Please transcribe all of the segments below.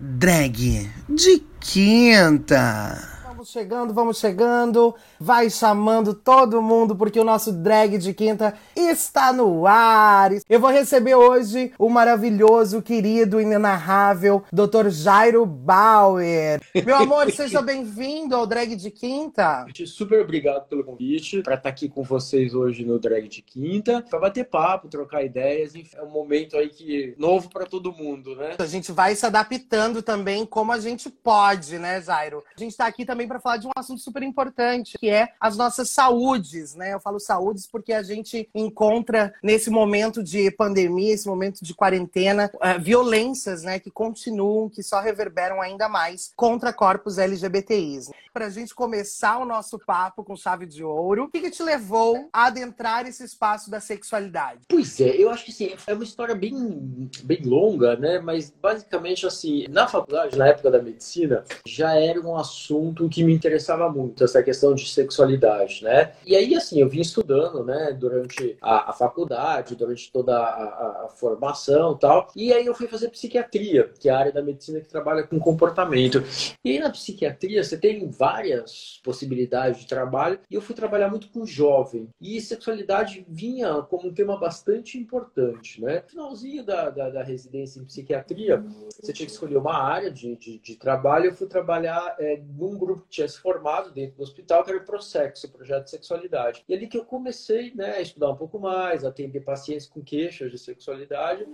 Drag de quinta. Vamos chegando, vamos chegando. Vai chamando todo mundo porque o nosso drag de quinta está no ar. Eu vou receber hoje o maravilhoso, querido, inenarrável Dr. Jairo Bauer. Meu amor, seja bem-vindo ao drag de quinta. Super obrigado pelo convite para estar aqui com vocês hoje no drag de quinta, para bater papo, trocar ideias. É um momento aí que novo para todo mundo, né? A gente vai se adaptando também como a gente pode, né, Jairo? A gente está aqui também para falar de um assunto super importante, que é as nossas saúdes, né? Eu falo saúdes porque a gente encontra nesse momento de pandemia, esse momento de quarentena, uh, violências, né, que continuam, que só reverberam ainda mais contra corpos LGBTIs. Para a gente começar o nosso papo com chave de ouro, o que, que te levou a adentrar esse espaço da sexualidade? Pois é, eu acho que sim, é uma história bem, bem longa, né? Mas basicamente assim, na faculdade, na época da medicina, já era um assunto que me interessava muito, essa questão de sexualidade, né? E aí, assim, eu vim estudando, né, durante a, a faculdade, durante toda a, a, formação e tal. E aí eu fui fazer psiquiatria, que é a área da medicina que trabalha com comportamento. E aí na psiquiatria você tem várias possibilidades de trabalho e eu fui trabalhar muito com jovem. E sexualidade vinha como um tema bastante importante, né? Finalzinho da, da, da, residência em psiquiatria, você tinha que escolher uma área de, de, de trabalho. Eu fui trabalhar é, num grupo que tinha se formado dentro do hospital, que era o Prosex, o projeto de sexualidade. E ali que eu comecei né, a estudar um pouco mais, a atender pacientes com queixas de sexualidade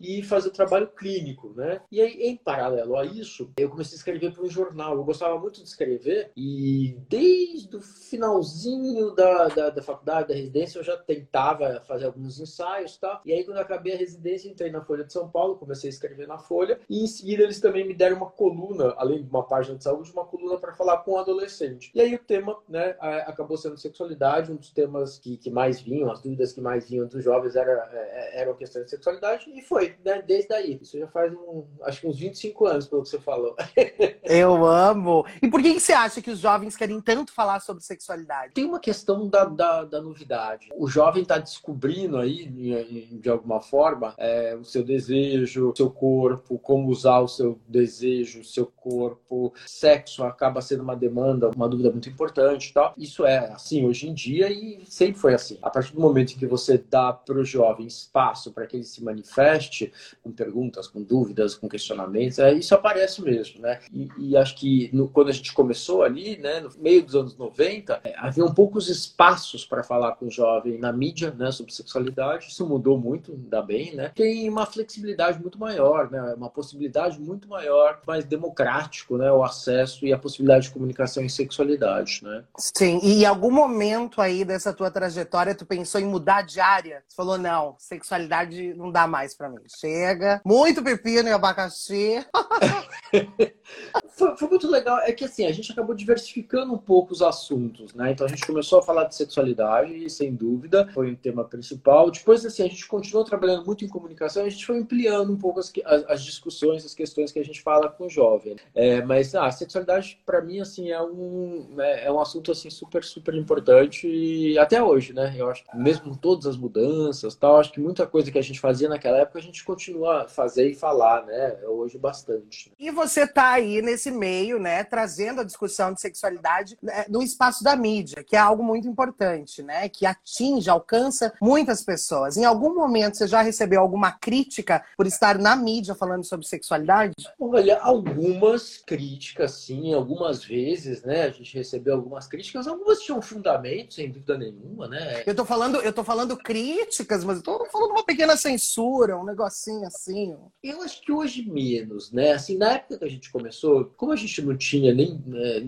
e fazer trabalho clínico, né? E aí, em paralelo a isso, eu comecei a escrever para um jornal. Eu gostava muito de escrever e desde o finalzinho da, da, da faculdade, da residência, eu já tentava fazer alguns ensaios tal. E aí, quando acabei a residência, entrei na Folha de São Paulo, comecei a escrever na Folha e em seguida eles também me deram uma coluna, além de uma página de saúde, uma coluna para falar com adolescente. E aí o tema, né, acabou sendo sexualidade, um dos temas que, que mais vinham, as dúvidas que mais vinham dos jovens era, é, eram a questão de sexualidade e foi, né, desde aí. Isso já faz um, acho que uns 25 anos, pelo que você falou. Eu amo. E por que, você acha que os jovens querem tanto falar sobre sexualidade? Tem uma questão da, da, da novidade. O jovem está descobrindo aí, de alguma forma, é, o seu desejo, o seu corpo, como usar o seu desejo, o seu corpo. Sexo acaba sendo uma demanda, uma dúvida muito importante tal. Isso é assim hoje em dia e sempre foi assim. A partir do momento em que você dá para o jovem espaço para que ele se manifeste com perguntas, com dúvidas, com questionamentos, é, isso aparece mesmo, né? E, e acho que no, quando a gente começou ali, né, no meio dos anos 90, é, havia um poucos espaços para falar com o jovem na mídia, né, sobre sexualidade. Isso mudou muito, ainda bem, né? Tem uma flexibilidade muito maior, né? Uma possibilidade muito maior, mais democrático, né? O acesso e a possibilidade de comunicação e sexualidade, né? Sim, e em algum momento aí dessa tua trajetória tu pensou em mudar de área? Você falou, não, sexualidade não dá mais para mim. Chega, muito pepino e abacaxi. foi, foi, muito legal, é que assim, a gente acabou diversificando um pouco os assuntos, né? Então a gente começou a falar de sexualidade, sem dúvida, foi um tema principal. Depois, assim, a gente continuou trabalhando muito em comunicação, a gente foi ampliando um pouco as, as, as discussões, as questões que a gente fala com o jovem. É, mas ah, a sexualidade, para mim, assim, é um, é, é, um assunto assim super, super importante e até hoje, né? Eu acho que mesmo com todas as mudanças tal, acho que muita coisa que a gente fazia naquela época a gente continua a fazer e falar, né? Hoje bastante. E você tá aí nesse meio, né, trazendo a discussão de sexualidade né, no espaço da mídia, que é algo muito importante, né? Que atinge, alcança muitas pessoas. Em algum momento você já recebeu alguma crítica por estar na mídia falando sobre sexualidade? Olha, algumas críticas, sim, algumas vezes, né? A gente recebeu algumas críticas, algumas tinham fundamento, sem dúvida nenhuma, né? Eu tô falando, eu tô falando críticas, mas eu tô falando uma pequena censura, um negocinho assim. Eu acho que hoje menos, né? Assim, na época que a gente começou, como a gente não tinha nem né,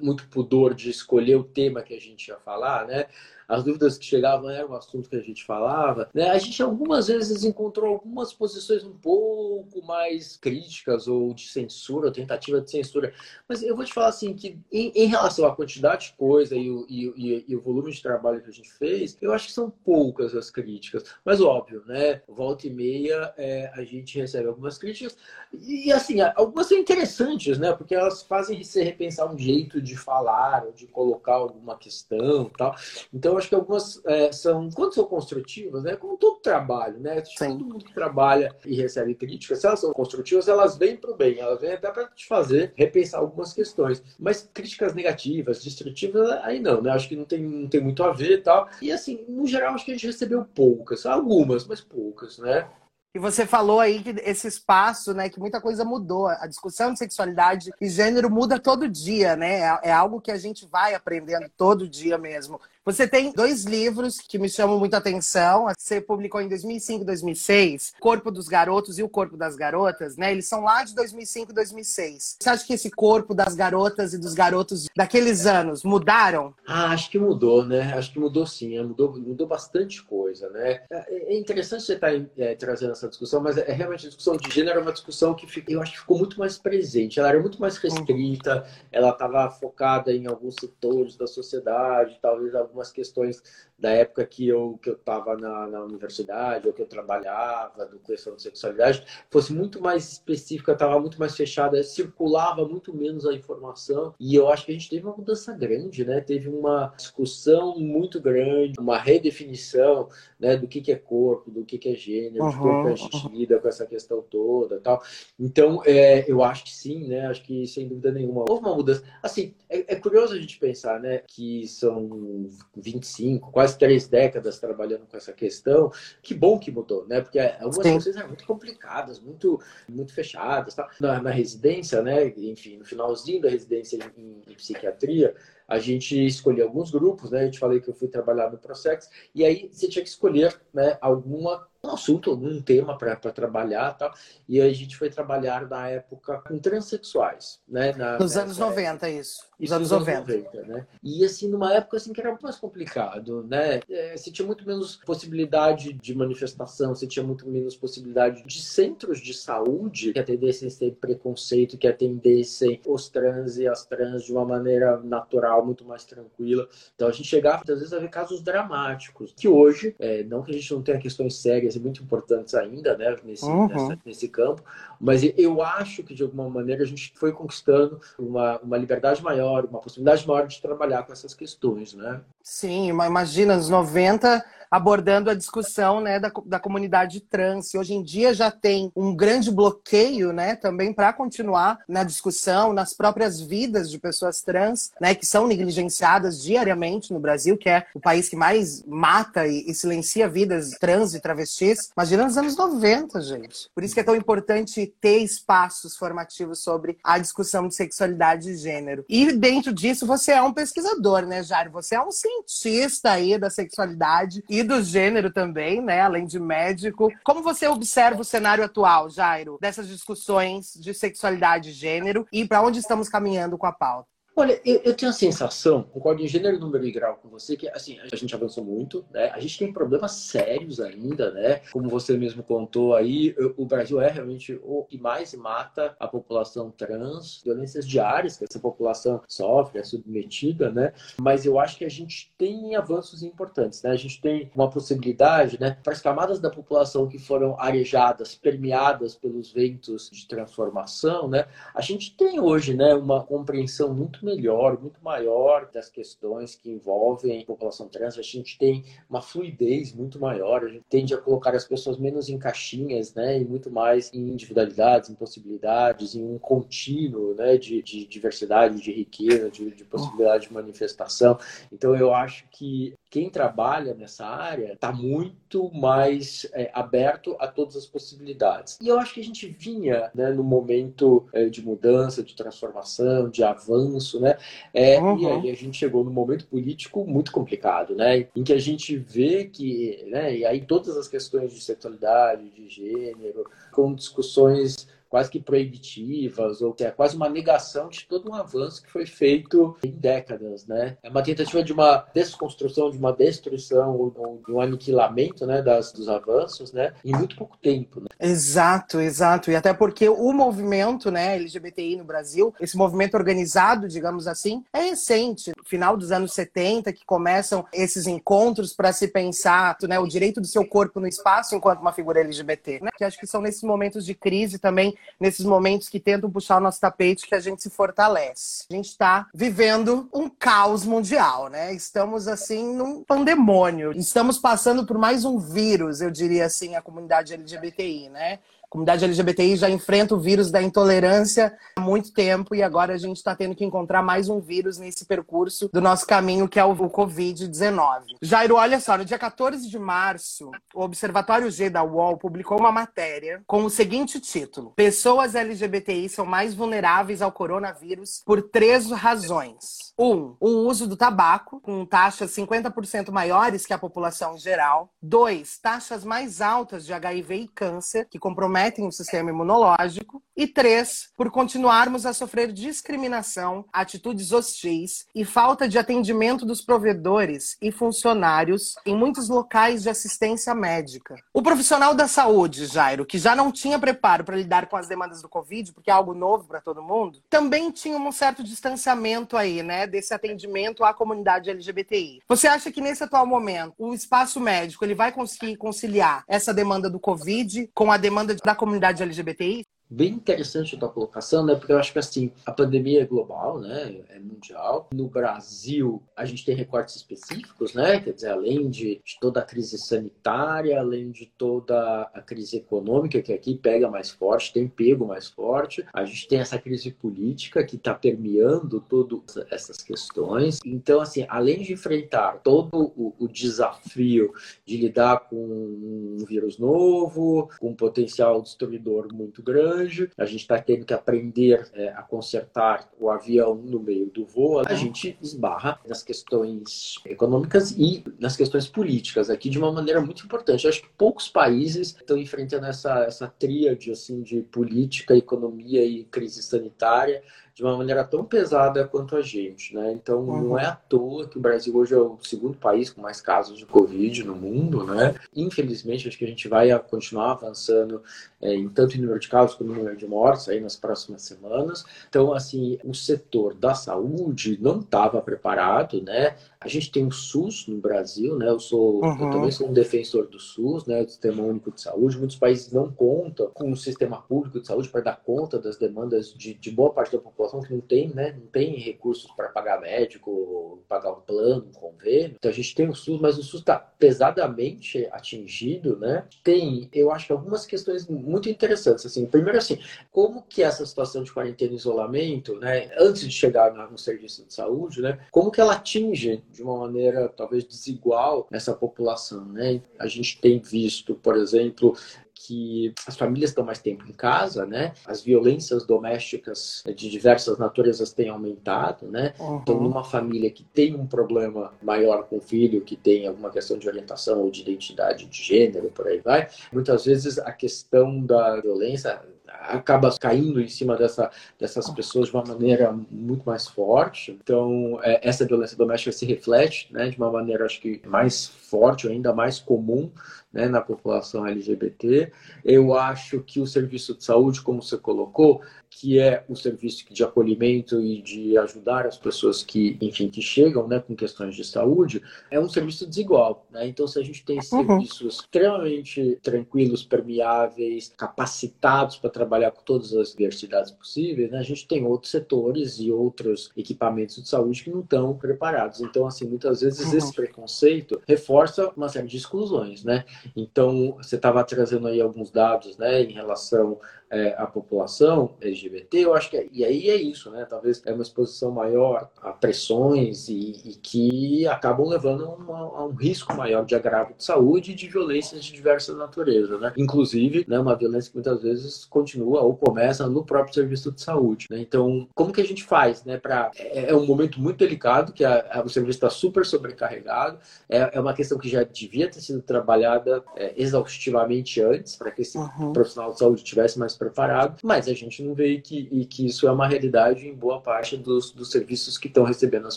muito pudor de escolher o tema que a gente ia falar, né? As dúvidas que chegavam eram assunto que a gente falava, né? A gente algumas vezes encontrou algumas posições um pouco mais críticas ou de censura, ou tentativa de censura. Mas eu vou te falar assim que em, em relação à quantidade de coisa e o, e, e o, volume de trabalho que a gente fez, eu acho que são poucas as críticas. Mas óbvio, né? Volta e meia é, a gente recebe algumas críticas e assim algumas são interessantes, né? Porque elas fazem você repensar um jeito de falar ou de colocar alguma questão, tal. Então acho que algumas é, são, quando são construtivas, né? Como todo trabalho, né? Todo mundo que trabalha e recebe críticas, se elas são construtivas, elas vêm para o bem, elas vêm até para te fazer repensar algumas questões. Mas críticas negativas, destrutivas, aí não, né? Acho que não tem, não tem muito a ver e tal. E assim, no geral, acho que a gente recebeu poucas, algumas, mas poucas, né? E você falou aí que esse espaço, né, que muita coisa mudou. A discussão de sexualidade e gênero muda todo dia, né? É, é algo que a gente vai aprendendo todo dia mesmo. Você tem dois livros que me chamam muita atenção. Você publicou em 2005 e 2006, Corpo dos Garotos e o Corpo das Garotas, né? Eles são lá de 2005 e 2006. Você acha que esse corpo das garotas e dos garotos daqueles anos mudaram? Ah, acho que mudou, né? Acho que mudou sim. Mudou, mudou bastante coisa, né? É, é interessante você estar tá, é, trazendo essa discussão, mas é realmente a discussão de gênero é uma discussão que eu acho que ficou muito mais presente. Ela era muito mais restrita, ela estava focada em alguns setores da sociedade, talvez algumas algumas questões da época que eu que eu estava na, na, universidade ou que eu trabalhava do questão de sexualidade fosse muito mais específica estava muito mais fechada circulava muito menos a informação. E eu acho que a gente teve uma mudança grande né? Teve uma discussão muito grande uma redefinição né do que que é corpo do que que é gênero uhum, de como a gente uhum. lida com essa questão toda tal. Então é, eu acho que sim né? Acho que sem dúvida nenhuma houve uma mudança. Assim é, é curioso a gente pensar né que são 25 quase quase três décadas trabalhando com essa questão. Que bom que mudou, né? Porque algumas Sim. questões eram muito complicadas, muito, muito fechadas. Tá? Na, na, residência, né? Enfim, no finalzinho da residência em, em psiquiatria, a gente escolheu alguns grupos, né? Eu te falei que eu fui trabalhar no Prosex, e aí você tinha que escolher né, alguma um assunto, algum tema para trabalhar tal. E a gente foi trabalhar na época com transexuais, né? Na, Nos anos 90, isso. Nos anos 90. 90. né? E assim, numa época assim que era mais complicado, né? É, você tinha muito menos possibilidade de manifestação, você tinha muito menos possibilidade de centros de saúde que atendessem esse preconceito, que atendessem os trans e as trans de uma maneira natural, muito mais tranquila. Então a gente chegava, às vezes, a ver casos dramáticos, que hoje, é, não que a gente não tenha questões sérias ser muito importantes ainda, né, nesse, uhum. nessa, nesse campo, mas eu acho que de alguma maneira a gente foi conquistando uma, uma liberdade maior, uma possibilidade maior de trabalhar com essas questões, né? Sim, imagina, nos 90 abordando a discussão né, da, da comunidade trans. Hoje em dia já tem um grande bloqueio né, também para continuar na discussão, nas próprias vidas de pessoas trans, né, que são negligenciadas diariamente no Brasil, que é o país que mais mata e, e silencia vidas trans e travestis. Imagina nos anos 90, gente. Por isso que é tão importante ter espaços formativos sobre a discussão de sexualidade e gênero. E dentro disso, você é um pesquisador, né, Jário? Você é um cientista aí da sexualidade e e do gênero também, né? Além de médico. Como você observa o cenário atual, Jairo, dessas discussões de sexualidade e gênero e para onde estamos caminhando com a pauta? Olha, eu, eu, tenho a sensação, concordo em gênero, número e grau com você, que assim, a gente avançou muito, né? A gente tem problemas sérios ainda, né? Como você mesmo contou aí, o Brasil é realmente o que mais mata a população trans, violências diárias que essa população sofre, é submetida, né? Mas eu acho que a gente tem avanços importantes, né? A gente tem uma possibilidade, né? Para as camadas da população que foram arejadas, permeadas pelos ventos de transformação, né? A gente tem hoje, né? Uma compreensão muito melhor, muito maior das questões que envolvem a população trans. A gente tem uma fluidez muito maior, a gente tende a colocar as pessoas menos em caixinhas, né, e muito mais em individualidades, em possibilidades, em um contínuo, né, de, de diversidade, de riqueza, de, de possibilidade de manifestação. Então, eu acho que quem trabalha nessa área está muito mais é, aberto a todas as possibilidades. E eu acho que a gente vinha né, no momento é, de mudança, de transformação, de avanço, né? É, uhum. E aí a gente chegou num momento político muito complicado, né? Em que a gente vê que, né? E aí todas as questões de sexualidade, de gênero, com discussões quase que proibitivas, ou que é quase uma negação de todo um avanço que foi feito em décadas, né? É uma tentativa de uma desconstrução, de uma destruição, ou de um aniquilamento, né, das, dos avanços, né, em muito pouco tempo. Né? Exato, exato. E até porque o movimento né, LGBTI no Brasil, esse movimento organizado, digamos assim, é recente. Final dos anos 70, que começam esses encontros para se pensar né, o direito do seu corpo no espaço enquanto uma figura LGBT. Né? Que acho que são nesses momentos de crise também, nesses momentos que tentam puxar o nosso tapete, que a gente se fortalece. A gente está vivendo um caos mundial, né? Estamos, assim, num pandemônio. Estamos passando por mais um vírus, eu diria assim, a comunidade LGBTI, né? A comunidade LGBTI já enfrenta o vírus da intolerância há muito tempo e agora a gente está tendo que encontrar mais um vírus nesse percurso do nosso caminho, que é o Covid-19. Jairo, olha só, no dia 14 de março, o Observatório G da UOL publicou uma matéria com o seguinte título: Pessoas LGBTI são mais vulneráveis ao coronavírus por três razões. Um, o uso do tabaco, com taxas 50% maiores que a população em geral. Dois, taxas mais altas de HIV e câncer, que comprometem o sistema imunológico. E três, por continuarmos a sofrer discriminação, atitudes hostis e falta de atendimento dos provedores e funcionários em muitos locais de assistência médica. O profissional da saúde, Jairo, que já não tinha preparo para lidar com as demandas do Covid, porque é algo novo para todo mundo, também tinha um certo distanciamento aí, né? desse atendimento à comunidade LGBTI. Você acha que nesse atual momento o espaço médico ele vai conseguir conciliar essa demanda do Covid com a demanda da comunidade LGBTI? Bem interessante a tua colocação, né? Porque eu acho que assim, a pandemia é global, né? É mundial. No Brasil, a gente tem recortes específicos, né? Quer dizer, além de, de, toda a crise sanitária, além de toda a crise econômica, que aqui pega mais forte, tem pego mais forte, a gente tem essa crise política que está permeando todas essas questões. Então, assim, além de enfrentar todo o, o desafio de lidar com um vírus novo, com um potencial destruidor muito grande, a gente está tendo que aprender é, a consertar o avião no meio do voo, a gente esbarra nas questões econômicas e nas questões políticas aqui de uma maneira muito importante. Eu acho que poucos países estão enfrentando essa, essa tríade assim, de política, economia e crise sanitária de uma maneira tão pesada quanto a gente, né? Então uhum. não é à toa que o Brasil hoje é o segundo país com mais casos de Covid no mundo, né? Infelizmente acho que a gente vai continuar avançando é, em tanto em número de casos como número de mortes aí nas próximas semanas. Então assim o setor da saúde não estava preparado, né? A gente tem o SUS no Brasil, né? Eu sou, uhum. eu também sou um defensor do SUS, né? Do Sistema Único de Saúde. Muitos países não contam com um sistema público de saúde para dar conta das demandas de, de, boa parte da população que não tem, né? Não tem recursos para pagar médico, pagar um plano, um convênio. Então a gente tem o SUS, mas o SUS está pesadamente atingido, né? Tem, eu acho que algumas questões muito interessantes. Assim, primeiro assim, como que essa situação de quarentena e isolamento, né? Antes de chegar no serviço de saúde, né? Como que ela atinge de uma maneira talvez desigual essa população. Né? A gente tem visto, por exemplo, que as famílias estão mais tempo em casa, né? As violências domésticas de diversas naturezas têm aumentado, né? Uhum. Então, numa família que tem um problema maior com o filho, que tem alguma questão de orientação ou de identidade de gênero, por aí vai, muitas vezes a questão da violência acaba caindo em cima dessa, dessas pessoas de uma maneira muito mais forte. Então, é, essa violência doméstica se reflete né, de uma maneira, acho que, mais forte, ainda mais comum né, na população LGBT. Eu acho que o serviço de saúde, como você colocou, que é o serviço de acolhimento e de ajudar as pessoas que, enfim, que chegam né, com questões de saúde, é um serviço desigual. Né? Então, se a gente tem uhum. serviços extremamente tranquilos, permeáveis, capacitados para trabalhar com todas as diversidades possíveis, né, a gente tem outros setores e outros equipamentos de saúde que não estão preparados. Então, assim, muitas vezes uhum. esse preconceito reforça uma série de exclusões, né? Então, você estava trazendo aí alguns dados, né, em relação é, a população LGBT, eu acho que é, e aí é isso, né? Talvez é uma exposição maior a pressões e, e que acabam levando a, uma, a, um risco maior de agravo de saúde e de violências de diversa natureza, né? Inclusive, né, uma violência que muitas vezes continua ou começa no próprio serviço de saúde. Né? Então, como que a gente faz, né? Para é, é, um momento muito delicado que a, a, o serviço está super sobrecarregado. É, é, uma questão que já devia ter sido trabalhada é, exaustivamente antes para que esse uhum. profissional de saúde tivesse mais preparado, mas a gente não vê que, e que isso é uma realidade em boa parte dos, dos serviços que estão recebendo as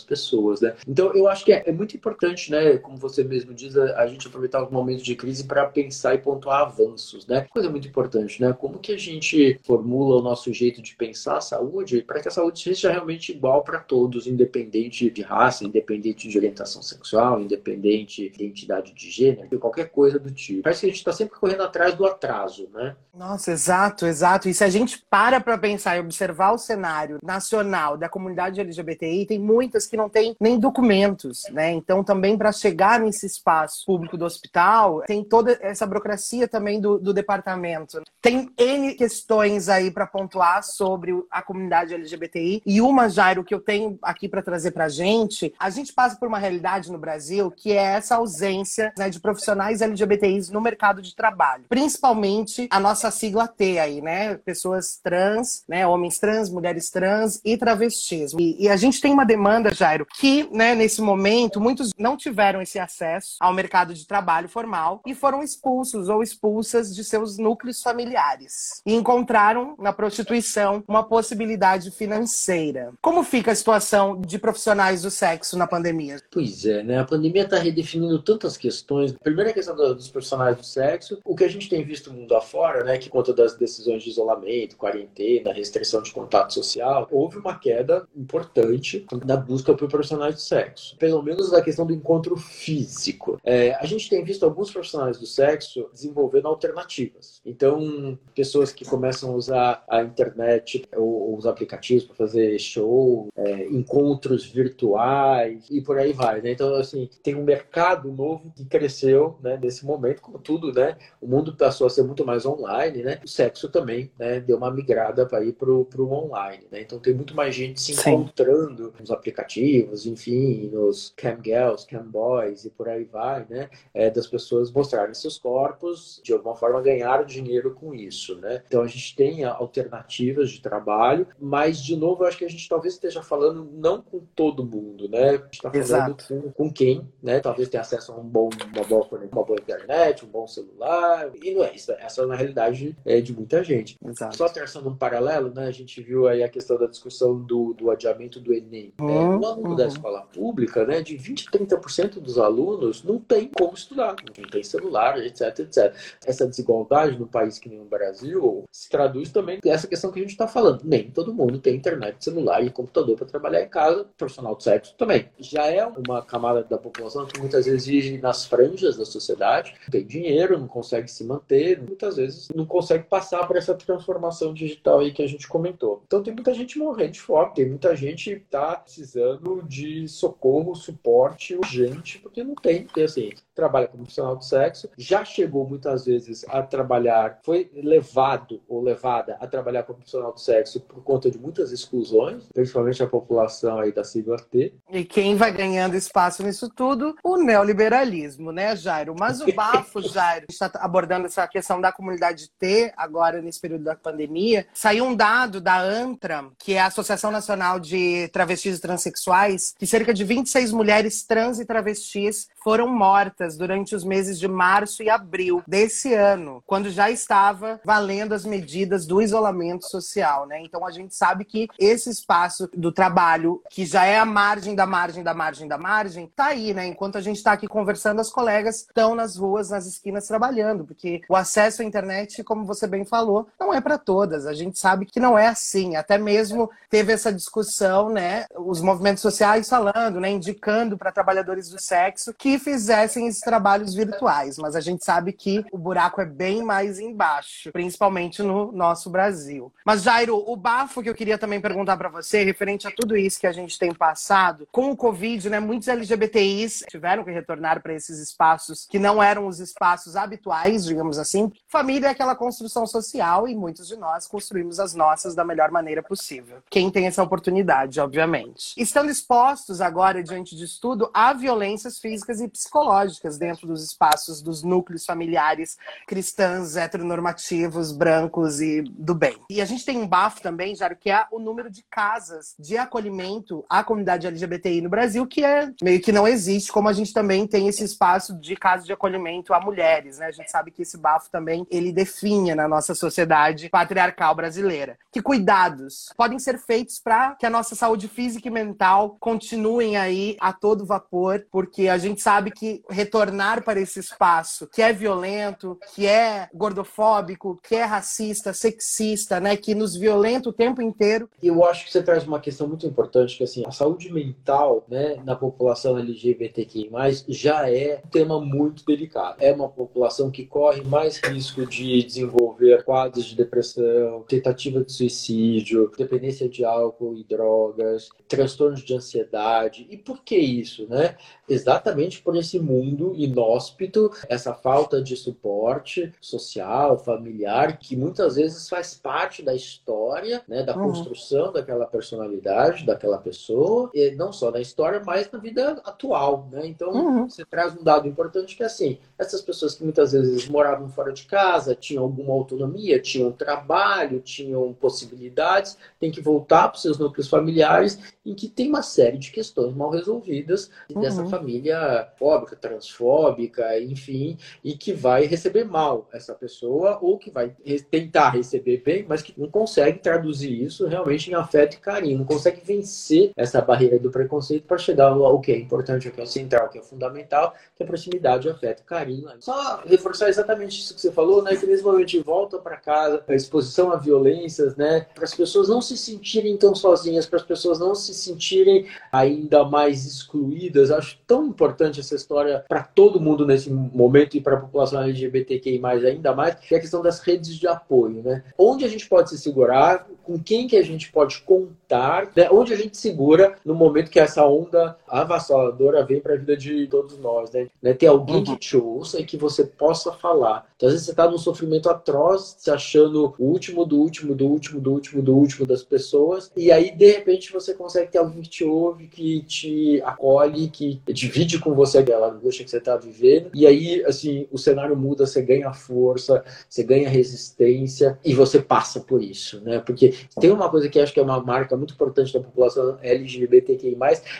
pessoas, né? Então, eu acho que é, é muito importante, né, como você mesmo diz, a, a gente aproveitar os momentos de crise para pensar e pontuar avanços, né? Coisa muito importante, né? Como que a gente formula o nosso jeito de pensar a saúde para que a saúde seja realmente igual para todos, independente de raça, independente de orientação sexual, independente de identidade de gênero, qualquer coisa do tipo. Parece que a gente está sempre correndo atrás do atraso, né? Nossa, exato, exato. E se a gente para para pensar e observar o cenário nacional da comunidade LGBTI, tem muitas que não têm nem documentos, né? Então, também para chegar nesse espaço público do hospital, tem toda essa burocracia também do, do departamento. Tem N questões aí para pontuar sobre a comunidade LGBTI. E uma, Jairo, que eu tenho aqui para trazer para gente, a gente passa por uma realidade no Brasil que é essa ausência né, de profissionais LGBTIs no mercado de trabalho. Principalmente a nossa sigla T aí, né? Pessoas trans, né? Homens trans, mulheres trans e travestis. E, e a gente tem uma demanda, Jairo, que, né, nesse momento, muitos não tiveram esse acesso ao mercado de trabalho formal e foram expulsos ou expulsas de seus núcleos familiares. E encontraram na prostituição uma possibilidade financeira. Como fica a situação de profissionais do sexo na pandemia? Pois é, né? A pandemia está redefinindo tantas questões. A primeira questão dos profissionais do sexo, o que a gente tem visto mundo afora, né, que conta das decisões de isolamento, quarentena, restrição de contato social, houve uma queda importante na busca por profissionais do sexo. Pelo menos na questão do encontro físico. É, a gente tem visto alguns profissionais do sexo desenvolvendo alternativas. Então, pessoas que começam a usar a internet ou os aplicativos para fazer show, é, encontros virtuais e por aí vai. Né? Então, assim, tem um mercado novo que cresceu né, nesse momento, como tudo, né? O mundo passou a ser muito mais online, né? O sexo também né, deu uma migrada para ir para o online. Né? Então, tem muito mais gente se Sim. encontrando nos aplicativos, enfim, nos cam girls, cam boys e por aí vai, né? É, das pessoas mostrarem seus corpos, de alguma forma ganhar dinheiro com isso, né? Então, a gente tem alternativas de trabalho, mas, de novo, eu acho que a gente talvez esteja falando não com todo mundo, né? A gente está falando com, com, quem, né? Talvez tenha acesso a um bom, uma, boa, uma boa internet, um bom celular, e não é isso. Essa é uma realidade é, de muita gente. Exato. Só traçando um paralelo, né? A gente viu aí a questão da discussão do, do adiamento do Enem. Né? Uhum. Um aluno uhum. da escola pública, né? De 20 a 30% dos alunos não tem como estudar, não tem celular, etc, etc. Essa desigualdade no país que nem o Brasil se traduz também essa questão que a gente está falando. Nem todo mundo tem internet, celular e computador para trabalhar em casa, profissional de sexo também. Já é uma camada da população que muitas vezes vive nas franjas da sociedade, tem dinheiro, não consegue se manter, muitas vezes não consegue passar por essa transformação digital aí que a gente comentou. Então tem muita gente morrendo de fome, tem muita gente que está precisando de socorro, suporte urgente, porque não tem, porque assim, trabalha como profissional de sexo, já chegou muitas vezes a trabalhar, foi levado ou levada a trabalhar como profissional de sexo por conta de muitas exclusões, principalmente a população aí da sigla T. E quem vai ganhando espaço nisso tudo? O neoliberalismo, né, Jairo? Mas o bafo, Jairo, está abordando essa questão da comunidade T agora nesse período da pandemia. Saiu um dado da ANTRA, que é a Associação Nacional de Travestis e Transsexuais, que cerca de 26 mulheres trans e travestis foram mortas durante os meses de março e abril desse ano, quando já estava valendo as medidas do isolamento social, né? Então a gente sabe que esse espaço do trabalho, que já é a margem da margem da margem da margem, tá aí, né? Enquanto a gente está aqui conversando, as colegas estão nas ruas, nas esquinas trabalhando, porque o acesso à internet, como você bem falou, não é para todas. A gente sabe que não é assim. Até mesmo teve essa discussão, né? Os movimentos sociais falando, né? Indicando para trabalhadores do sexo fizessem esses trabalhos virtuais, mas a gente sabe que o buraco é bem mais embaixo, principalmente no nosso Brasil. Mas Jairo, o bafo que eu queria também perguntar para você, referente a tudo isso que a gente tem passado, com o Covid, né, muitos LGBTIs tiveram que retornar para esses espaços que não eram os espaços habituais, digamos assim. Família é aquela construção social e muitos de nós construímos as nossas da melhor maneira possível. Quem tem essa oportunidade, obviamente. Estando expostos agora diante de tudo a violências físicas e psicológicas dentro dos espaços dos núcleos familiares cristãs, heteronormativos, brancos e do bem. E a gente tem um bafo também, já que é o número de casas de acolhimento à comunidade LGBTI no Brasil, que é meio que não existe, como a gente também tem esse espaço de casa de acolhimento a mulheres, né? A gente sabe que esse bafo também ele define na nossa sociedade patriarcal brasileira. Que cuidados podem ser feitos para que a nossa saúde física e mental continuem aí a todo vapor, porque a gente sabe que retornar para esse espaço que é violento, que é gordofóbico, que é racista, sexista, né, que nos violenta o tempo inteiro. Eu acho que você traz uma questão muito importante, que assim, a saúde mental, né, na população LGBTQI+, já é um tema muito delicado. É uma população que corre mais risco de desenvolver quadros de depressão, tentativa de suicídio, dependência de álcool e drogas, transtornos de ansiedade. E por que isso, né? Exatamente por esse mundo inóspito, essa falta de suporte social, familiar, que muitas vezes faz parte da história, né, da uhum. construção daquela personalidade, daquela pessoa, e não só na história, mas na vida atual, né? Então, uhum. você traz um dado importante que é assim, essas pessoas que muitas vezes moravam fora de casa, tinham alguma autonomia, tinham trabalho, tinham possibilidades, têm que voltar para os seus núcleos familiares em que tem uma série de questões mal resolvidas uhum. dessa família fóbica, transfóbica, enfim, e que vai receber mal essa pessoa ou que vai tentar receber bem, mas que não consegue traduzir isso realmente em afeto e carinho, não consegue vencer essa barreira do preconceito para chegar ao que é importante, ao que é central, ao que é fundamental, que é proximidade, afeto carinho. Só reforçar exatamente isso que você falou, né, que nesse momento de volta para casa, a exposição a violências, né, para as pessoas não se sentirem tão sozinhas, para as pessoas não se sentirem ainda mais excluídas. Acho tão importante essa história para todo mundo nesse momento e para a população LGBTQI+, ainda mais, que é a questão das redes de apoio, né? Onde a gente pode se segurar, com quem que a gente pode contar, né? onde a gente segura no momento que essa onda avassaladora vem para a vida de todos nós, né? né? Ter alguém uhum. que te ouça e que você possa falar. Então, às vezes você está num sofrimento atroz, se achando o último do último, do último, do último, do último das pessoas, e aí, de repente, você consegue ter alguém que te ouve, que te acolhe, que divide com você aquela angústia que você está vivendo, e aí, assim, o cenário muda, você ganha força, você ganha resistência, e você passa por isso, né? Porque tem uma coisa que acho que é uma marca muito importante da população LGBTQI+,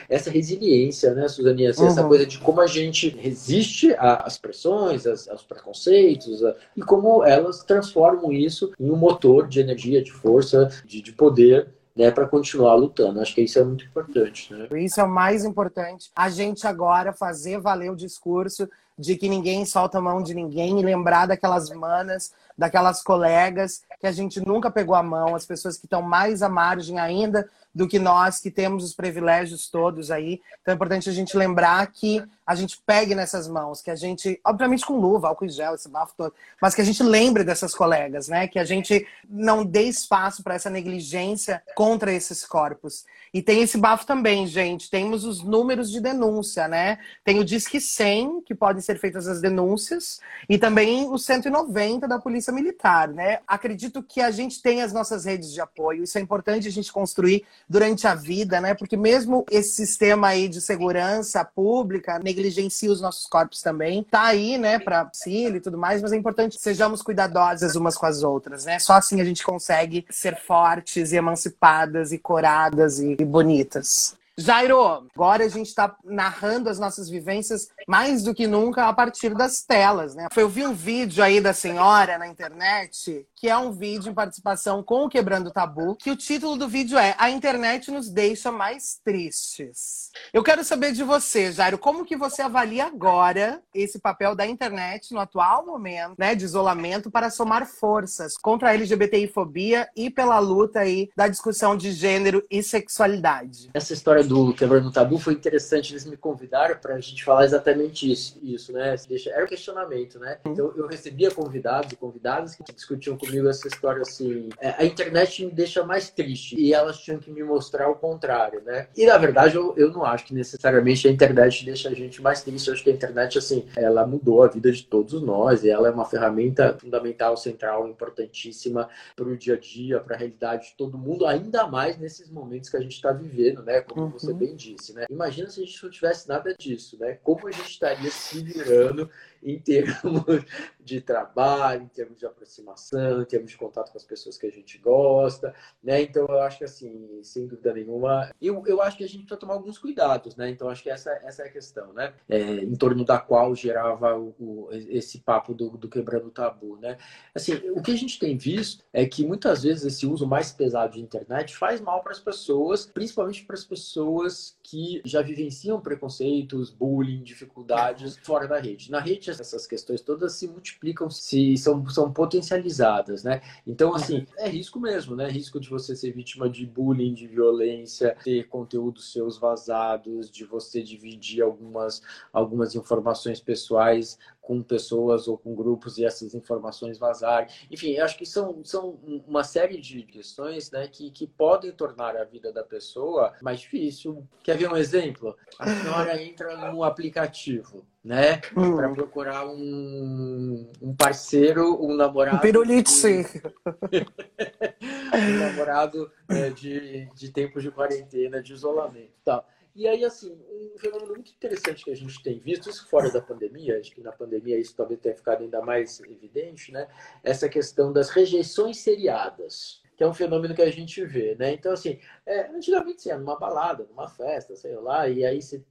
essa resiliência, né, Suzaninha? Assim, uhum. Essa coisa de como a gente resiste às pressões, aos preconceitos, a, e como elas transformam isso em um motor de energia, de força, de, de poder né, para continuar lutando. Acho que isso é muito importante. Né? Isso é o mais importante. A gente agora fazer valer o discurso de que ninguém solta a mão de ninguém e lembrar daquelas manas, daquelas colegas que a gente nunca pegou a mão, as pessoas que estão mais à margem ainda do que nós que temos os privilégios todos aí. Então é importante a gente lembrar que a gente pegue nessas mãos, que a gente, obviamente com luva, álcool em gel, esse bafo todo, mas que a gente lembre dessas colegas, né? Que a gente não dê espaço para essa negligência contra esses corpos. E tem esse bafo também, gente. Temos os números de denúncia, né? Tem o Disque 100, que podem ser feitas as denúncias, e também o 190 da Polícia Militar, né? Acredito que a gente tem as nossas redes de apoio. Isso é importante a gente construir durante a vida, né? Porque mesmo esse sistema aí de segurança pública, negligencia os nossos corpos também. Tá aí, né, para auxílio e tudo mais, mas é importante que sejamos cuidadosas umas com as outras, né? Só assim a gente consegue ser fortes e emancipadas e coradas e bonitas. Jairo, agora a gente está narrando as nossas vivências mais do que nunca a partir das telas, né? Eu vi um vídeo aí da senhora na internet, que é um vídeo em participação com o Quebrando Tabu, que o título do vídeo é A Internet nos deixa mais tristes. Eu quero saber de você, Jairo, como que você avalia agora esse papel da internet no atual momento, né, de isolamento para somar forças contra a LGBTI-fobia e pela luta aí da discussão de gênero e sexualidade? Essa história do Quebrando Tabu foi interessante, eles me convidaram para a gente falar exatamente isso, isso né? Era um questionamento, né? Uhum. Então eu recebia convidados e convidadas que discutiam comigo essa história assim: é, a internet me deixa mais triste e elas tinham que me mostrar o contrário, né? E na verdade eu, eu não acho que necessariamente a internet deixa a gente mais triste, eu acho que a internet, assim, ela mudou a vida de todos nós e ela é uma ferramenta fundamental, central, importantíssima para o dia a dia, para a realidade de todo mundo, ainda mais nesses momentos que a gente está vivendo, né? Como você uhum. bem disse, né? Imagina se a gente não tivesse nada disso, né? Como a gente gente estaria se virando em termos de trabalho, em termos de aproximação, em termos de contato com as pessoas que a gente gosta, né? Então eu acho que assim, sem dúvida nenhuma, eu, eu acho que a gente precisa tomar alguns cuidados, né? Então acho que essa, essa é a questão, né? É, em torno da qual gerava o, o, esse papo do, do quebrando o tabu, né? Assim, o que a gente tem visto é que muitas vezes esse uso mais pesado de internet faz mal para as pessoas, principalmente para as pessoas que já vivenciam preconceitos, bullying, dificuldades fora da rede. Na rede essas questões todas se multiplicam, se são, são potencializadas, né? Então, assim, é risco mesmo, né? Risco de você ser vítima de bullying, de violência, ter conteúdos seus vazados, de você dividir algumas, algumas informações pessoais com pessoas ou com grupos e essas informações vazarem. Enfim, acho que são, são uma série de questões né, que, que podem tornar a vida da pessoa mais difícil. Quer ver um exemplo? A senhora entra num aplicativo, né? Hum. Para procurar um, um parceiro, um namorado. Um pirulite, sim. um namorado é, de, de tempos de quarentena, de isolamento. Tá. E aí, assim, um fenômeno muito interessante que a gente tem visto, isso fora da pandemia, acho que na pandemia isso talvez tenha ficado ainda mais evidente, né? Essa questão das rejeições seriadas, que é um fenômeno que a gente vê, né? Então, assim, é, antigamente você ia numa balada, numa festa, sei lá, e aí você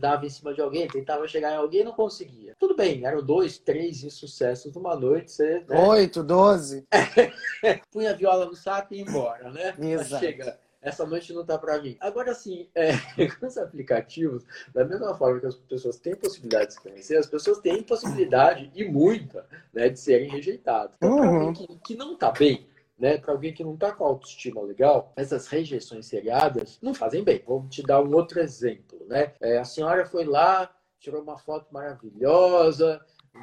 dava em cima de alguém, tentava chegar em alguém e não conseguia. Tudo bem, eram dois, três insucessos numa noite, você... Né? Oito, doze. Punha a viola no saco e ia embora, né? Exato. Chega essa noite não tá para mim. Agora, assim, é, com os aplicativos, da mesma forma que as pessoas têm possibilidade de se conhecer, as pessoas têm possibilidade, e muita, né, de serem rejeitadas. Então, uhum. que, que não tá bem, né, para alguém que não tá com autoestima legal, essas rejeições seriadas não fazem bem. Vou te dar um outro exemplo, né? É, a senhora foi lá, tirou uma foto maravilhosa,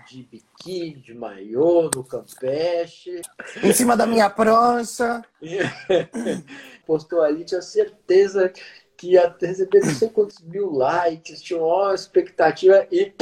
de biquíni, de maiô, no Campeche. Em cima da minha prancha. Postou ali, tinha certeza que ia receber não sei quantos mil likes, tinha uma expectativa e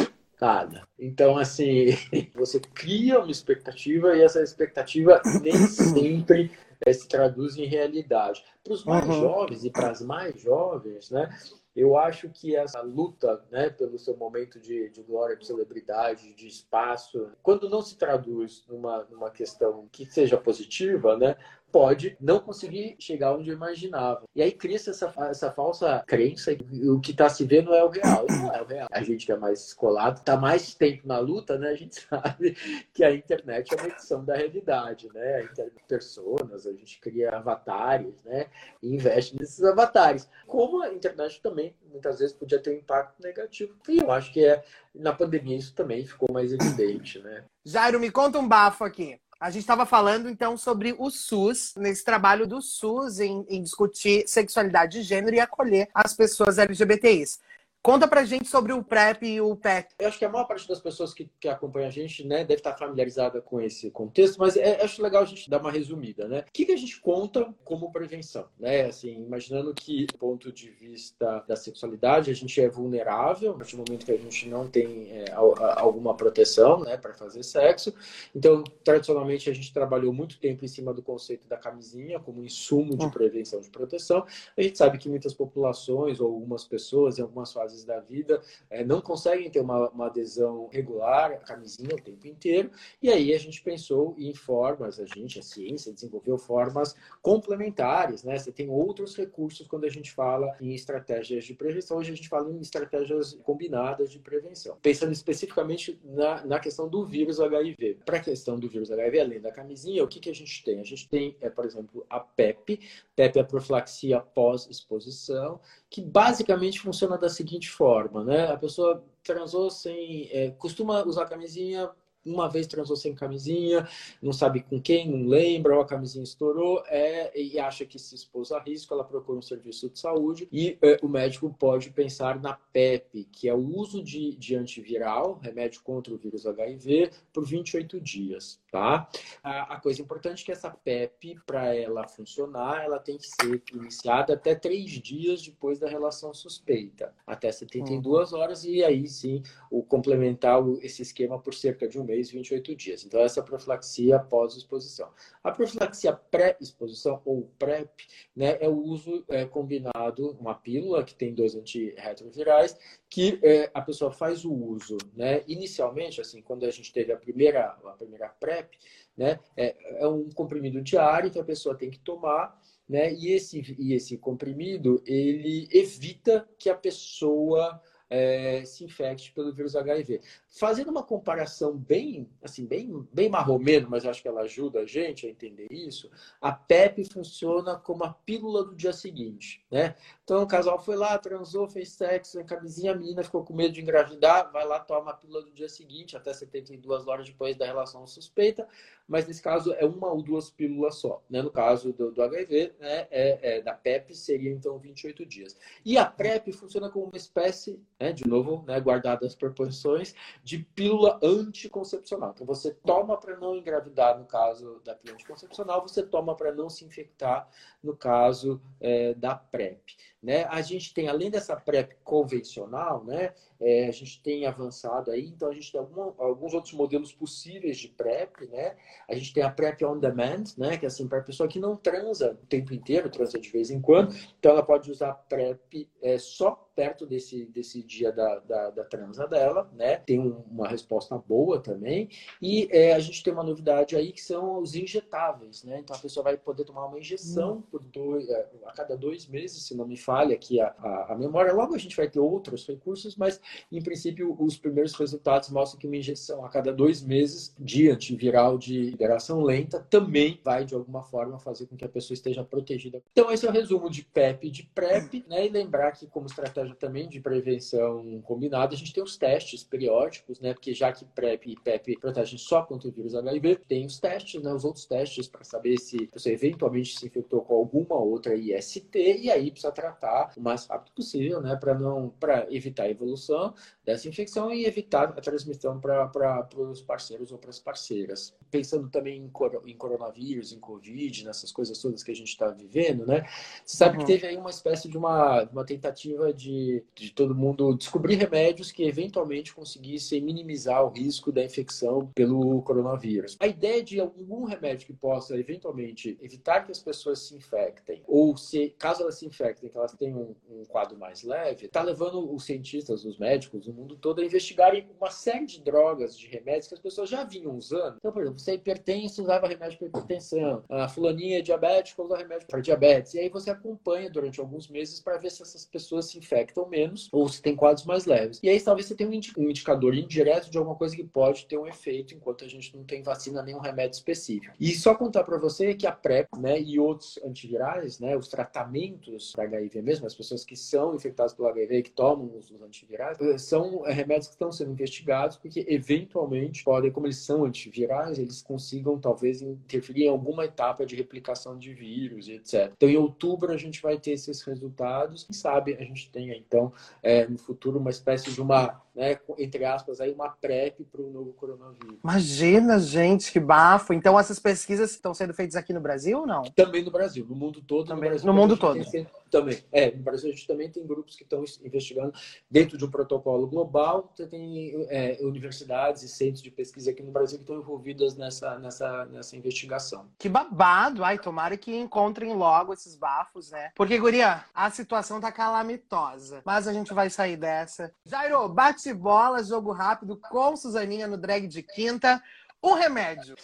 nada. Então, assim, você cria uma expectativa e essa expectativa nem sempre é, se traduz em realidade. Para os mais uhum. jovens e para as mais jovens, né? Eu acho que essa luta né, pelo seu momento de, de glória, de celebridade, de espaço, quando não se traduz numa, numa questão que seja positiva, né, pode não conseguir chegar onde imaginava. E aí cria-se essa, essa falsa crença que o que está se vendo é o real. Não é o real. A gente que é mais escolado, está mais tempo na luta, né? A gente sabe que a internet é uma edição da realidade, né? A internet, personas, a gente cria avatares, né? E investe nesses avatares. Como a internet também, muitas vezes, podia ter um impacto negativo. E eu acho que é, na pandemia isso também ficou mais evidente, né? Jairo, me conta um bafo aqui. A gente estava falando então sobre o SUS, nesse trabalho do SUS em, em, discutir sexualidade de gênero e acolher as pessoas LGBTIs. Conta pra gente sobre o PrEP e o PET. Eu acho que a maior parte das pessoas que, que acompanham a gente, né, deve estar familiarizada com esse contexto, mas é, acho legal a gente dar uma resumida, né? O que, que a gente conta como prevenção, né? Assim, imaginando que, do ponto de vista da sexualidade, a gente é vulnerável, a partir do momento que a gente não tem é, alguma proteção, né, para fazer sexo. Então, tradicionalmente, a gente trabalhou muito tempo em cima do conceito da camisinha como insumo de hum. prevenção de proteção. A gente sabe que muitas populações ou algumas pessoas, em algumas fases fases da vida é, não conseguem ter uma, uma, adesão regular à camisinha o tempo inteiro. E aí a gente pensou em formas, a gente, a ciência, desenvolveu formas complementares, né? Você tem outros recursos quando a gente fala em estratégias de prevenção. Hoje a gente fala em estratégias combinadas de prevenção. Pensando especificamente na, na questão do vírus HIV. Para a questão do vírus HIV, além da camisinha, o que, que a gente tem? A gente tem, é, por exemplo, a PEP. PEP é a profilaxia pós-exposição, que basicamente funciona da seguinte forma, né? A pessoa transou sem, é, costuma usar camisinha uma vez transou sem camisinha, não sabe com quem, não lembra, ou a camisinha estourou, é, e acha que se expôs a risco, ela procura um serviço de saúde e é, o médico pode pensar na PEP, que é o uso de, de antiviral, remédio contra o vírus HIV, por 28 dias, tá? A, coisa importante é que essa PEP, para ela funcionar, ela tem que ser iniciada até três dias depois da relação suspeita, até 72 uhum. horas, e aí sim, o complementar esse esquema por cerca de um mês mês, 28 dias. Então, essa é a profilaxia pós-exposição. A profilaxia pré-exposição, ou PrEP, né, é o uso é, combinado, uma pílula que tem dois antirretrovirais, que é, a pessoa faz o uso, né, inicialmente, assim, quando a gente teve a primeira, a primeira PrEP, né, é, é um comprimido diário que a pessoa tem que tomar né? E esse, e esse comprimido, ele evita que a pessoa é, se infecte pelo vírus HIV. Fazendo uma comparação bem, assim, bem, bem marromeno, mas acho que ela ajuda a gente a entender isso, a PEP funciona como a pílula do dia seguinte, né? Então o casal foi lá, transou, fez sexo, a camisinha, a menina ficou com medo de engravidar, vai lá, toma a pílula do dia seguinte, até 72 horas depois da relação suspeita, mas nesse caso é uma ou duas pílulas só, né? No caso do, do HIV, né, é, é, da PEP seria então 28 dias. E a PrEP funciona como uma espécie, né, de novo, né, guardadas as proporções, de pílula anticoncepcional. Então, você toma para não engravidar no caso da pílula anticoncepcional, você toma para não se infectar no caso é, da PrEP. Né? A gente tem, além dessa PrEP convencional, né, é, a gente tem avançado aí, então a gente tem alguma, alguns outros modelos possíveis de PrEP, né? A gente tem a PrEP on demand, né? Que é assim, para a pessoa que não transa o tempo inteiro, transa de vez em quando, então ela pode usar PrEP é, só perto desse, desse dia da, da, da transa dela, né? Tem um, uma resposta boa também. E é, a gente tem uma novidade aí que são os injetáveis, né? Então a pessoa vai poder tomar uma injeção hum. por dois, é, a cada dois meses, se não me falha aqui a, a, a memória. Logo a gente vai ter outros recursos, mas em princípio, os primeiros resultados mostram que uma injeção a cada dois meses de antiviral de liberação lenta também vai, de alguma forma, fazer com que a pessoa esteja protegida. Então, esse é o resumo de PEP e de PrEP, né? E lembrar que, como estratégia também de prevenção combinada, a gente tem os testes periódicos, né? Porque já que PrEP e PEP protegem só contra o vírus HIV, tem os testes, né? Os outros testes para saber se você eventualmente se infectou com alguma outra IST e aí precisa tratar o mais rápido possível, né? Para não, para evitar a evolução dessa infecção e evitar a transmissão para os parceiros ou para as parceiras. Pensando também em, cor, em, coronavírus, em Covid, nessas coisas todas que a gente está vivendo, né? Você sabe uhum. que teve aí uma espécie de uma, uma tentativa de, de todo mundo descobrir remédios que eventualmente conseguissem minimizar o risco da infecção pelo coronavírus. A ideia de algum remédio que possa eventualmente evitar que as pessoas se infectem, ou se, caso elas se infectem, que elas tenham um, um quadro mais leve, está levando os cientistas, os médicos, no mundo todo a investigarem uma série de drogas, de remédios que as pessoas já vinham usando. Então, por exemplo, você é hipertenso, usava remédio para hipertensão. A fulaninha é diabética, usa remédio para diabetes. E aí você acompanha durante alguns meses para ver se essas pessoas se infectam menos ou se tem quadros mais leves. E aí talvez você tenha um indicador indireto de alguma coisa que pode ter um efeito enquanto a gente não tem vacina nem um remédio específico. E só contar para você que a PrEP né, e outros antivirais, né, os tratamentos para HIV mesmo, as pessoas que são infectadas pelo HIV que tomam os antivirais, são é, remédios que estão sendo investigados porque eventualmente podem, como eles são antivirais, eles consigam talvez interferir em alguma etapa de replicação de vírus e etc. Então, em outubro a gente vai ter esses resultados. Quem sabe a gente tenha então é, no futuro uma espécie de uma né, entre aspas, aí uma PrEP para o novo coronavírus. Imagina, gente, que bafo. Então essas pesquisas estão sendo feitas aqui no Brasil ou não? Também no Brasil, no mundo todo. Também, no, Brasil, no mundo todo. Tem, também. É, no Brasil a gente também tem grupos que estão investigando dentro de um protocolo global. Você tem é, universidades e centros de pesquisa aqui no Brasil que estão envolvidas nessa, nessa, nessa investigação. Que babado! Ai, tomara que encontrem logo esses bafos, né? Porque, Guria, a situação tá calamitosa. Mas a gente vai sair dessa. Jairo, bate bate-bola, jogo rápido com Suzaninha no drag de quinta. O remédio.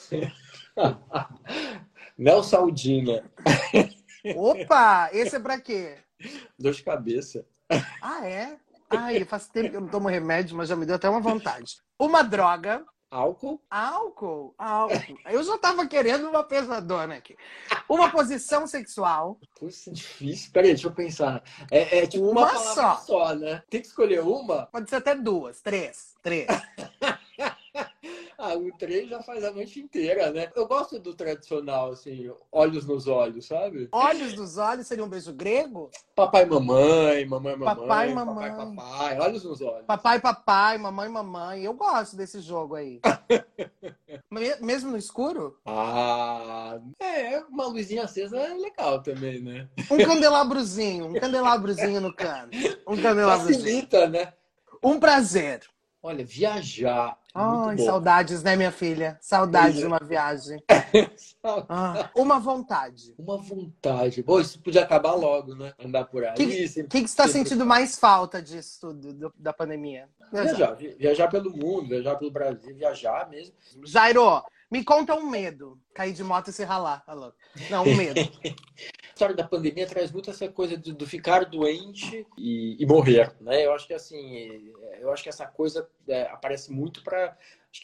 Mel Saldina. Opa! Esse é pra quê? Dor de cabeça. Ah, é? Ai, faz tempo que eu não tomo remédio, mas já me deu até uma vontade. Uma droga. Álcool? Álcool, álcool. Eu já tava querendo uma pesadona aqui. Uma posição sexual. Puxa, difícil. Peraí, deixa eu pensar. É, é tipo uma, uma só. só, né? Tem que escolher uma? Pode ser até duas, três, três. Ah, o três já faz a noite inteira, né? Eu gosto do tradicional, assim, olhos nos olhos, sabe? Olhos nos olhos seria um beijo grego? Papai, mamãe, mamãe, mamãe. Papai, mamãe. Papai, papai, olhos nos olhos. Papai, papai, mamãe, mamãe. Eu gosto desse jogo aí. Mesmo no escuro? Ah, é, uma luzinha acesa é legal também, né? Um candelabrozinho, um candelabrozinho no canto. Um candelabrozinho. Facilita, né? Um prazer. Olha, viajar. Ai, saudades, né, minha filha? Saudades de uma viagem. ah, uma vontade. Uma vontade. Pô, isso podia acabar logo, né? Andar por aí. O que, que, que, você está sentindo mais falta disso tudo, do, da pandemia? Viajar. viajar. Viajar pelo mundo, viajar pelo Brasil, viajar mesmo. Jairo, me conta um medo. Cair de moto e se ralar. Tá Não, um medo. a história da pandemia traz muito essa coisa do, do ficar doente e, e, morrer, né? Eu acho que assim, eu acho que essa coisa é, aparece muito para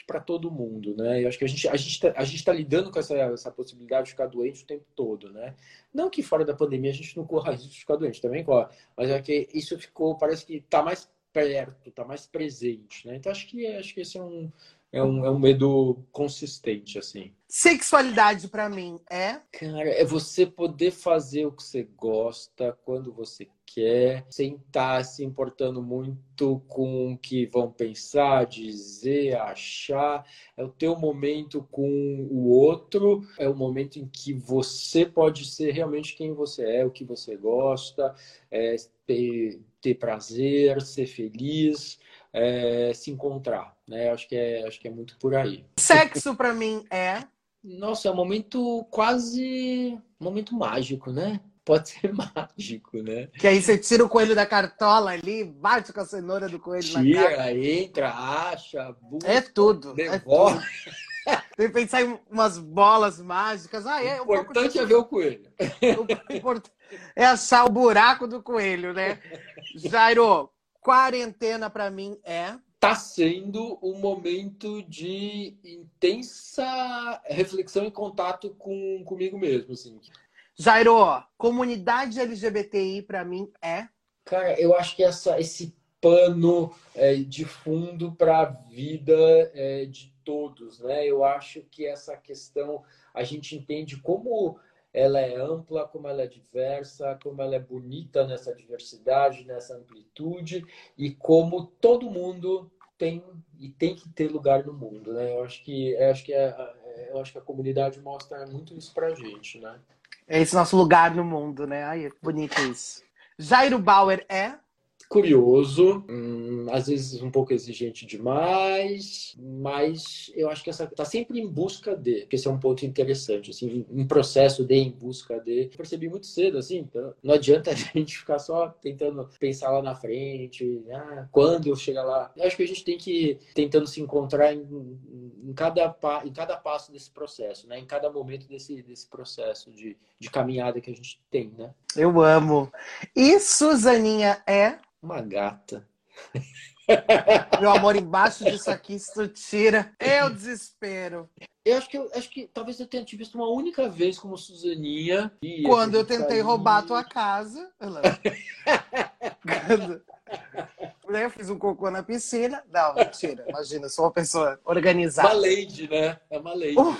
para todo mundo, né? Eu acho que a gente a gente tá, a gente está lidando com essa, essa possibilidade de ficar doente o tempo todo, né? Não que fora da pandemia a gente não corra risco de ficar doente, também corre, mas é que isso ficou parece que está mais perto, está mais presente, né? Então acho que acho que esse é um é um, é um medo consistente, assim. Sexualidade para mim é? Cara, é você poder fazer o que você gosta, quando você quer, sem estar tá se importando muito com o que vão pensar, dizer, achar. É o teu momento com o outro, é o momento em que você pode ser realmente quem você é, o que você gosta, é, ter, ter prazer, ser feliz é, se encontrar, né? Acho que é, acho que é muito por aí. Sexo para mim é nossa, é um momento quase um momento mágico, né? Pode ser mágico, né? Que aí você tira o coelho da cartola ali, bate com a cenoura do coelho tira, na cara. entra, acha, busca, é tudo, devolve. É tudo. Tem que pensar em umas bolas mágicas. Ah, é, o importante um é ver o coelho. É achar o buraco do coelho, né? Jairo, Quarentena para mim é tá sendo um momento de intensa reflexão e contato com comigo mesmo, assim. Jairo, comunidade LGBTI para mim é Cara, eu acho que essa esse pano é, de fundo para a vida é, de todos, né? Eu acho que essa questão a gente entende como ela é ampla, como ela é diversa, como ela é bonita nessa diversidade, nessa amplitude e como todo mundo tem e tem que ter lugar no mundo, né? Eu acho que eu acho que a, é, eu acho que a comunidade mostra muito isso pra gente, né? É esse nosso lugar no mundo, né? Ai, é bonito isso. Jairo Bauer é curioso, hum, às vezes um pouco exigente demais, mas eu acho que essa tá sempre em busca de, porque esse é um ponto interessante, assim, um processo de em busca de. Eu percebi muito cedo, assim, então não adianta a gente ficar só tentando pensar lá na frente, ah, quando eu chegar lá. Eu acho que a gente tem que ir tentando se encontrar em, em, cada, em cada passo desse processo, né? Em cada momento desse, desse processo de, de caminhada que a gente tem, né? Eu amo. E Suzaninha é uma gata. Meu amor, embaixo disso aqui, se tu tira, é o desespero. Eu acho que eu acho que talvez eu tenha te visto uma única vez como Suzaninha. Quando eu tentei roubar a tua casa. Quando... Eu fiz um cocô na piscina. Não, mentira. Imagina, sou uma pessoa organizada. Uma lady, né? É uma lady. Uh,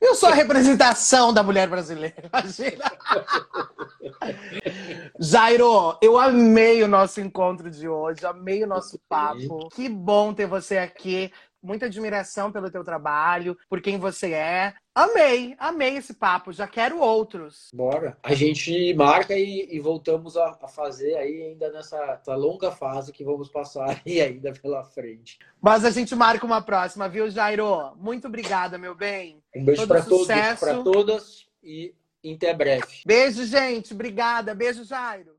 eu sou a representação da mulher brasileira. Imagina. Jairo, eu amei o nosso encontro de hoje, amei o nosso papo. Que bom ter você aqui. Muita admiração pelo teu trabalho, por quem você é. Amei, amei esse papo. Já quero outros. Bora. A gente marca e, e voltamos a, a, fazer aí ainda nessa longa fase que vamos passar aí ainda pela frente. Mas a gente marca uma próxima, viu, Jairo? Muito obrigada, meu bem. Um beijo para todos, para todas e até breve. Beijo, gente. Obrigada. Beijo, Jairo.